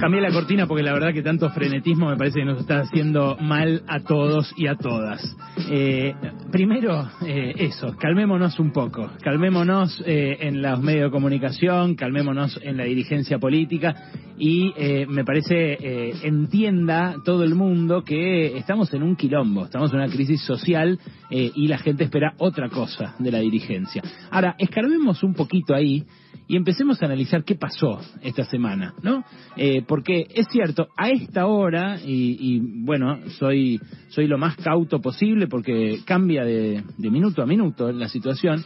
Cambié la cortina porque la verdad que tanto frenetismo me parece que nos está haciendo mal a todos y a todas. Eh, primero, eh, eso, calmémonos un poco, calmémonos eh, en los medios de comunicación, calmémonos en la dirigencia política y eh, me parece eh, entienda todo el mundo que estamos en un quilombo, estamos en una crisis social eh, y la gente espera otra cosa de la dirigencia. Ahora, escarbemos un poquito ahí y empecemos a analizar qué pasó esta semana, ¿no? Eh, porque es cierto, a esta hora, y, y, bueno, soy, soy lo más cauto posible porque cambia de, de minuto a minuto la situación,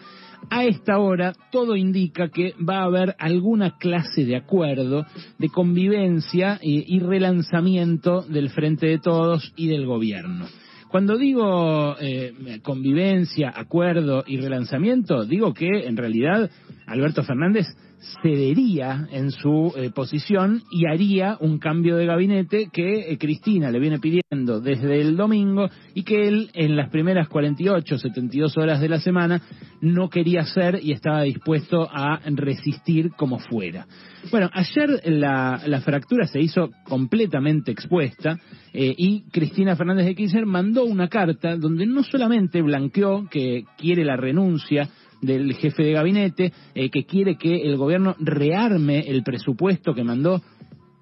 a esta hora todo indica que va a haber alguna clase de acuerdo, de convivencia y, y relanzamiento del Frente de Todos y del gobierno. Cuando digo eh, convivencia, acuerdo y relanzamiento, digo que en realidad Alberto Fernández cedería en su eh, posición y haría un cambio de gabinete que eh, Cristina le viene pidiendo desde el domingo y que él en las primeras 48, 72 horas de la semana no quería hacer y estaba dispuesto a resistir como fuera. Bueno, ayer la, fractura se hizo completamente expuesta eh, y Cristina Fernández de Kirchner mandó una carta donde no solamente blanqueó que quiere la renuncia del jefe de gabinete, eh, que quiere que el gobierno rearme el presupuesto que mandó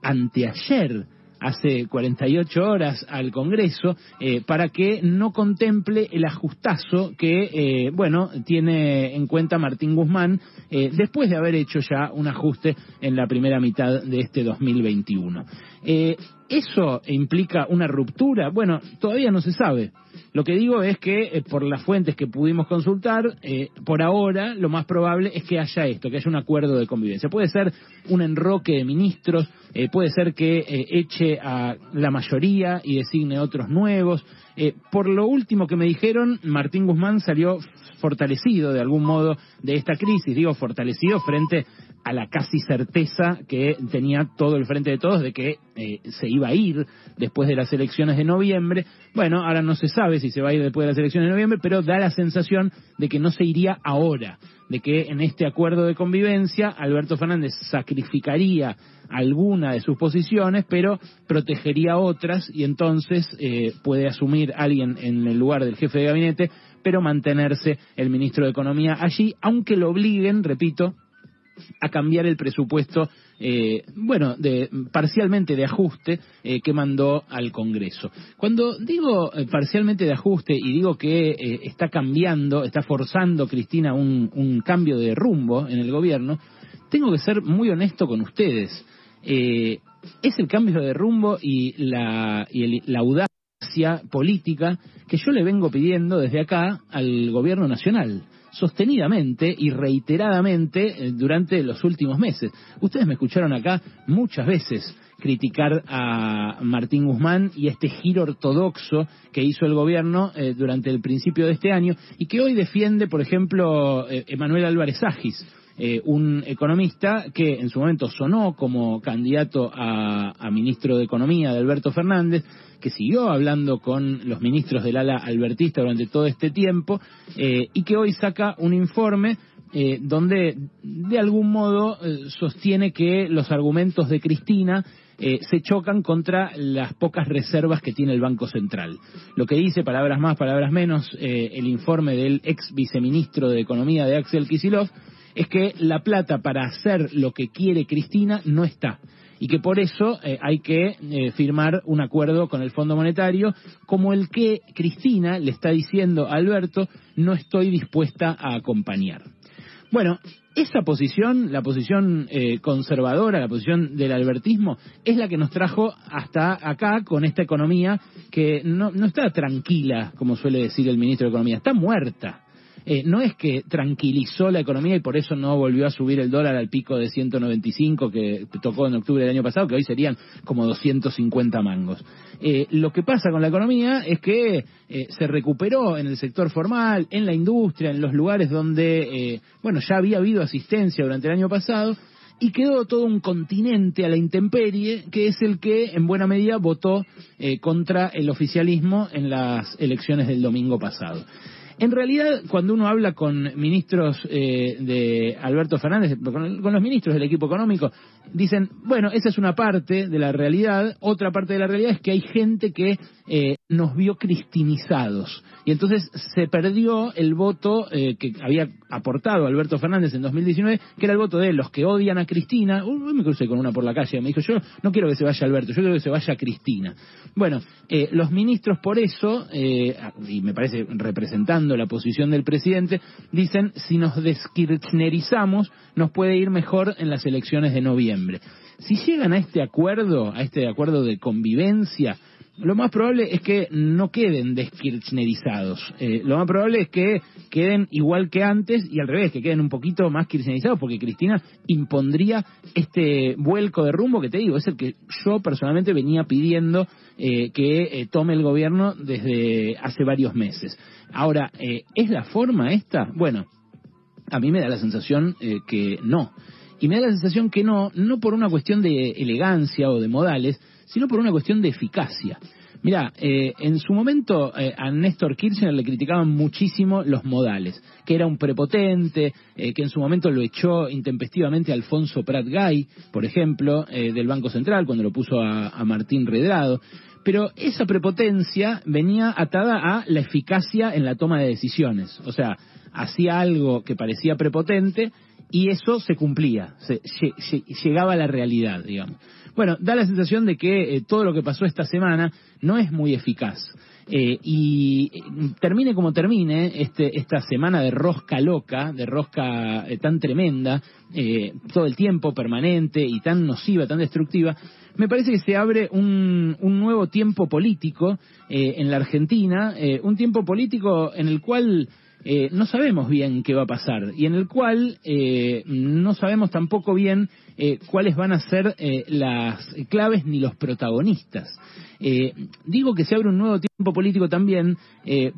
anteayer hace 48 horas al Congreso eh, para que no contemple el ajustazo que, eh, bueno, tiene en cuenta Martín Guzmán eh, después de haber hecho ya un ajuste en la primera mitad de este 2021. ¿Eso implica una ruptura? Bueno, todavía no se sabe. Lo que digo es que eh, por las fuentes que pudimos consultar, eh, por ahora lo más probable es que haya esto, que haya un acuerdo de convivencia. Puede ser un enroque de ministros, eh, puede ser que eh, eche a la mayoría y designe otros nuevos. Por lo último que me dijeron, Martín Guzmán salió fortalecido de algún modo de esta crisis, digo fortalecido frente a la casi certeza que tenía todo el frente de todos de que eh, se iba a ir después de las elecciones de noviembre. Bueno, ahora no se sabe si se va a ir después de las elecciones de noviembre, pero da la sensación de que no se iría ahora, de que en este acuerdo de convivencia Alberto Fernández sacrificaría alguna de sus posiciones, pero protegería otras y entonces eh, puede asumir alguien en el lugar del jefe de gabinete, pero mantenerse el ministro de Economía allí, aunque lo obliguen, repito, a cambiar el presupuesto, eh, bueno, de, parcialmente de ajuste eh, que mandó al Congreso. Cuando digo eh, parcialmente de ajuste y digo que eh, está cambiando, está forzando Cristina un, un, cambio de rumbo en el gobierno, tengo que ser muy honesto con ustedes. Es el cambio de rumbo y la, y el, la audacia política que yo le vengo pidiendo desde acá al gobierno nacional sostenidamente y reiteradamente eh, durante los últimos meses. Ustedes me escucharon acá muchas veces criticar a Martín Guzmán y este giro ortodoxo que hizo el gobierno eh, durante el principio de este año y que hoy defiende, por ejemplo, eh, Emanuel Álvarez Agis. Eh, un economista que en su momento sonó como candidato a, ministro de Economía de Alberto Fernández, que siguió hablando con los ministros del ala albertista durante todo este tiempo eh, y que hoy saca un informe eh, donde de algún modo sostiene que los argumentos de Cristina se chocan contra las pocas reservas que tiene el Banco Central. Lo que dice, palabras más, palabras menos, el informe del ex viceministro de Economía de Axel Kisilov, es que la plata para hacer lo que quiere Cristina no está y que por eso eh, hay que eh, firmar un acuerdo con el Fondo Monetario como el que Cristina le está diciendo a Alberto no estoy dispuesta a acompañar. Bueno, esa posición, la posición eh, conservadora, la posición del albertismo, es la que nos trajo hasta acá con esta economía que no, no está tranquila, como suele decir el ministro de Economía, está muerta eh, no es que tranquilizó la economía y por eso no volvió a subir el dólar al pico de 195 que tocó en octubre del año pasado, que hoy serían como 250 mangos. Eh, lo que pasa con la economía es que eh, se recuperó en el sector formal, en la industria, en los lugares donde, eh, bueno, ya había habido asistencia durante el año pasado, y quedó todo un continente a la intemperie, que es el que en buena medida votó eh, contra el oficialismo en las elecciones del domingo pasado. En realidad, cuando uno habla con ministros eh, de Alberto Fernández, con, con, los ministros del equipo económico, dicen, bueno, esa es una parte de la realidad, otra parte de la realidad es que hay gente que eh, nos vio cristinizados. Y entonces se perdió el voto eh, que había aportado Alberto Fernández en 2019, que era el voto de los que odian a Cristina. Uy, me crucé con una por la calle, me dijo, yo no quiero que se vaya Alberto, yo quiero que se vaya Cristina. Bueno, eh, los ministros por eso, eh, y me parece representando la posición del presidente, dicen, si nos deskirchnerizamos, nos puede ir mejor en las elecciones de noviembre. Si llegan a este acuerdo, a este acuerdo de convivencia, lo más probable es que no queden deskirchnerizados. Eh, lo más probable es que queden igual que antes y al revés, que queden un poquito más kirchnerizados, porque Cristina impondría este vuelco de rumbo que te digo, es el que yo personalmente venía pidiendo eh, que eh, tome el gobierno desde hace varios meses. Ahora, eh, ¿es la forma esta? Bueno, a mí me da la sensación eh, que no. Y me da la sensación que no, no por una cuestión de elegancia o de modales, sino por una cuestión de eficacia. Mira, eh, en su momento eh, a Néstor Kirchner le criticaban muchísimo los modales, que era un prepotente, eh, que en su momento lo echó intempestivamente a Alfonso Prat Gay, por ejemplo, eh, del Banco Central, cuando lo puso a, a Martín Redrado. Pero esa prepotencia venía atada a la eficacia en la toma de decisiones. O sea, hacía algo que parecía prepotente y eso se cumplía, se, llegaba a la realidad, digamos. Bueno, da la sensación de que eh, todo lo que pasó esta semana no es muy eficaz. Eh, y eh, termine como termine este, esta semana de rosca loca, de rosca tan tremenda, todo el tiempo permanente y tan nociva, tan destructiva, me parece que se abre un, un nuevo tiempo político en la Argentina, un tiempo político en el cual eh, no sabemos bien qué va a pasar y en el cual eh, no sabemos tampoco bien eh, cuáles van a ser eh, las claves ni los protagonistas. Eh, digo que se abre un nuevo tiempo político también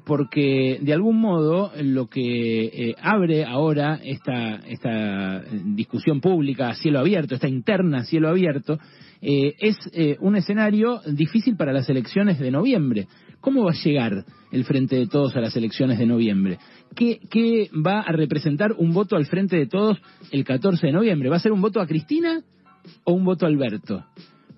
porque de algún modo lo que abre ahora esta, esta discusión pública a cielo abierto, esta interna a cielo abierto, es un escenario difícil para las elecciones de noviembre. ¿Cómo va a llegar el Frente de Todos a las elecciones de noviembre? ¿Qué, ¿Qué, va a representar un voto al Frente de Todos el 14 de noviembre? ¿Va a ser un voto a Cristina o un voto a Alberto?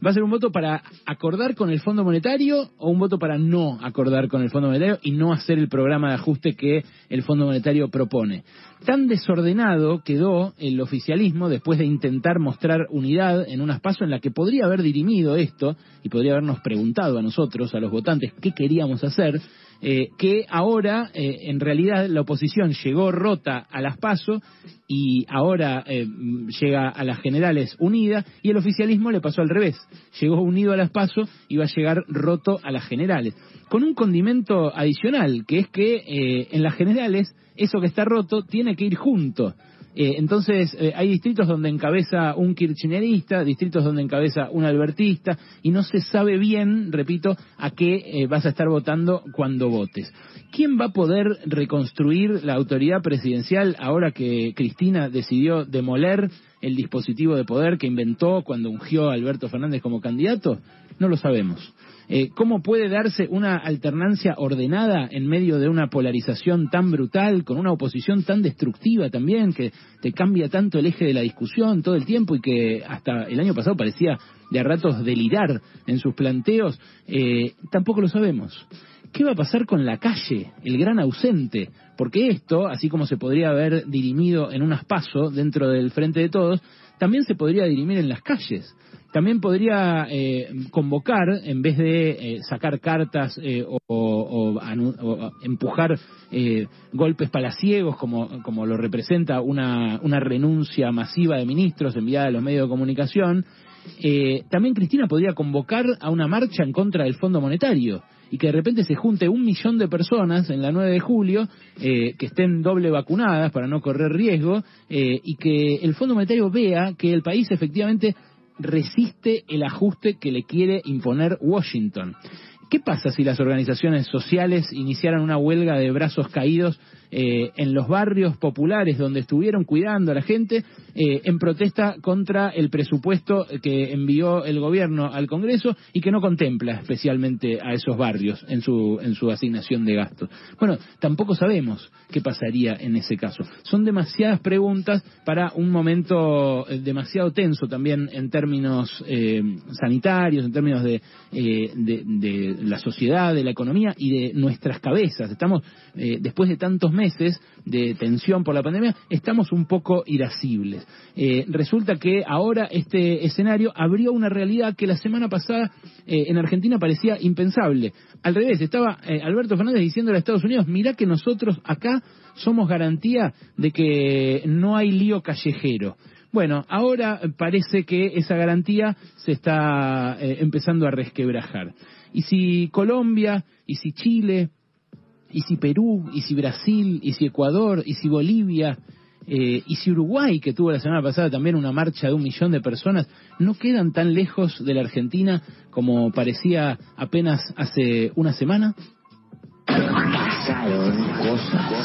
¿Va a ser un voto para acordar con el Fondo Monetario o un voto para no acordar con el Fondo Monetario y no hacer el programa de ajuste que el Fondo Monetario propone? Tan desordenado quedó el oficialismo después de intentar mostrar unidad en un espacio en la que podría haber dirimido esto y podría habernos preguntado a nosotros, a los votantes, qué queríamos hacer, eh, que ahora eh, en realidad la oposición llegó rota a las PASO y ahora eh, llega a las generales unida y el oficialismo le pasó al revés, llegó unido a las PASO y va a llegar roto a las generales, con un condimento adicional, que es que eh, en las generales eso que está roto tiene que ir junto. Eh, entonces, eh, hay distritos donde encabeza un kirchnerista, distritos donde encabeza un albertista, y no se sabe bien, repito, a qué eh, vas a estar votando cuando votes. ¿Quién va a poder reconstruir la autoridad presidencial ahora que Cristina decidió demoler el dispositivo de poder que inventó cuando ungió a Alberto Fernández como candidato? No lo sabemos. Eh, ¿Cómo puede darse una alternancia ordenada en medio de una polarización tan brutal, con una oposición tan destructiva también, que te cambia tanto el eje de la discusión todo el tiempo y que hasta el año pasado parecía de a ratos delirar en sus planteos? Eh, tampoco lo sabemos. ¿Qué va a pasar con la calle, el gran ausente? Porque esto, así como se podría haber dirimido en unas pasos dentro del frente de todos, también se podría dirimir en las calles también podría eh, convocar, en vez de eh, sacar cartas eh, o, o, o, empujar eh, golpes palaciegos, como, como lo representa una, una renuncia masiva de ministros enviada a los medios de comunicación, también Cristina podría convocar a una marcha en contra del Fondo Monetario y que de repente se junte un millón de personas en la 9 de julio eh, que estén doble vacunadas para no correr riesgo eh, y que el Fondo Monetario vea que el país efectivamente resiste el ajuste que le quiere imponer Washington. ¿Qué pasa si las organizaciones sociales iniciaran una huelga de brazos caídos eh, en los barrios populares donde estuvieron cuidando a la gente eh, en protesta contra el presupuesto que envió el gobierno al Congreso y que no contempla especialmente a esos barrios en su, en su asignación de gastos. Bueno, tampoco sabemos qué pasaría en ese caso. Son demasiadas preguntas para un momento eh, demasiado tenso también en términos eh, sanitarios, en términos de, de, la sociedad, de la economía y de nuestras cabezas. Estamos, después de tantos meses de tensión por la pandemia, estamos un poco irascibles. Eh, resulta que ahora este escenario abrió una realidad que la semana pasada eh, en Argentina parecía impensable. Al revés, estaba eh, Alberto Fernández diciendo a Estados Unidos, mirá que nosotros acá somos garantía de que no hay lío callejero. Bueno, ahora parece que esa garantía se está empezando a resquebrajar. Y si Colombia, y si Chile, y si Perú, y si Brasil, y si Ecuador, y si Bolivia, eh, y si Uruguay, que tuvo la semana pasada también una marcha de un millón de personas, no quedan tan lejos de la Argentina como parecía apenas hace una semana. Pasaron cosas.